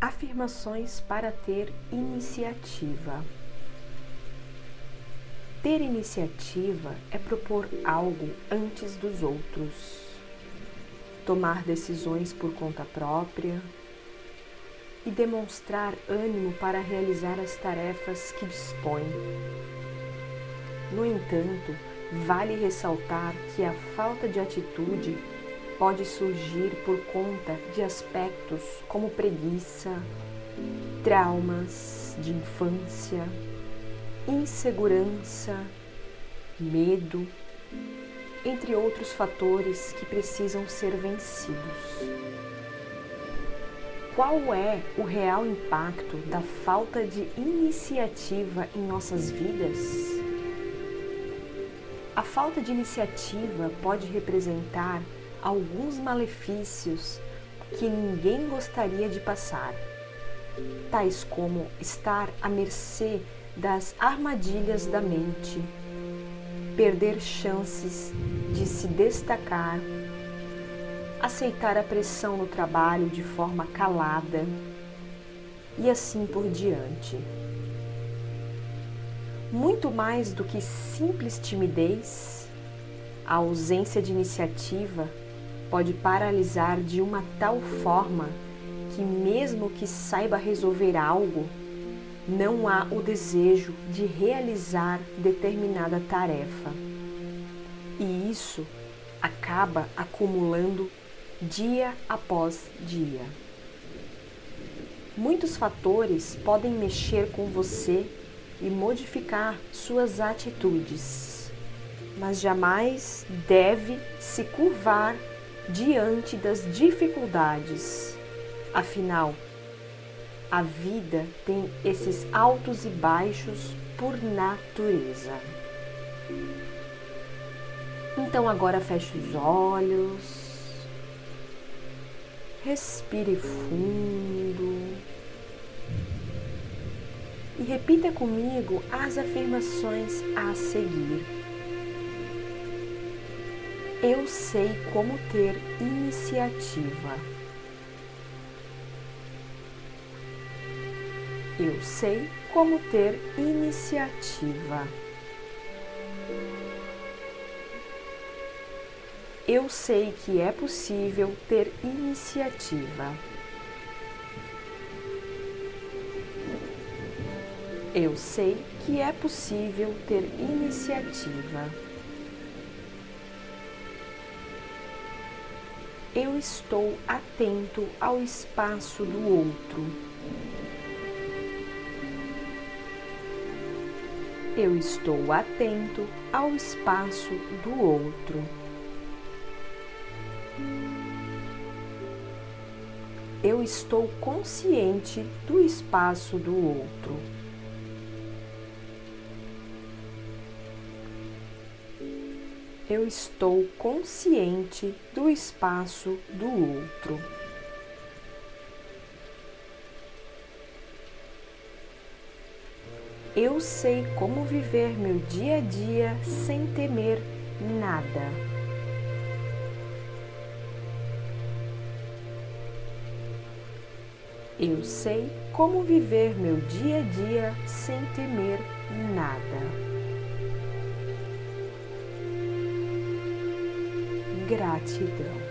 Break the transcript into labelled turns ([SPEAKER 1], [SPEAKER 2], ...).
[SPEAKER 1] Afirmações para ter iniciativa. Ter iniciativa é propor algo antes dos outros, tomar decisões por conta própria e demonstrar ânimo para realizar as tarefas que dispõe. No entanto, vale ressaltar que a falta de atitude pode surgir por conta de aspectos como preguiça, traumas de infância, insegurança, medo, entre outros fatores que precisam ser vencidos. Qual é o real impacto da falta de iniciativa em nossas vidas? A falta de iniciativa pode representar alguns malefícios que ninguém gostaria de passar, tais como estar à mercê das armadilhas da mente, perder chances de se destacar, aceitar a pressão no trabalho de forma calada e assim por diante. Muito mais do que simples timidez, a ausência de iniciativa pode paralisar de uma tal forma que, mesmo que saiba resolver algo, não há o desejo de realizar determinada tarefa. E isso acaba acumulando dia após dia. Muitos fatores podem mexer com você e modificar suas atitudes, mas jamais deve se curvar diante das dificuldades. Afinal, a vida tem esses altos e baixos por natureza. Então agora feche os olhos, respire fundo e repita comigo as afirmações a seguir. Eu sei como ter iniciativa. Eu sei como ter iniciativa. Eu sei que é possível ter iniciativa. Eu sei que é possível ter iniciativa. Eu estou atento ao espaço do outro. Eu estou atento ao espaço do outro. Eu estou consciente do espaço do outro. Eu estou consciente do espaço do outro. Eu sei como viver meu dia a dia sem temer nada. Eu sei como viver meu dia a dia sem temer nada. Gratidão.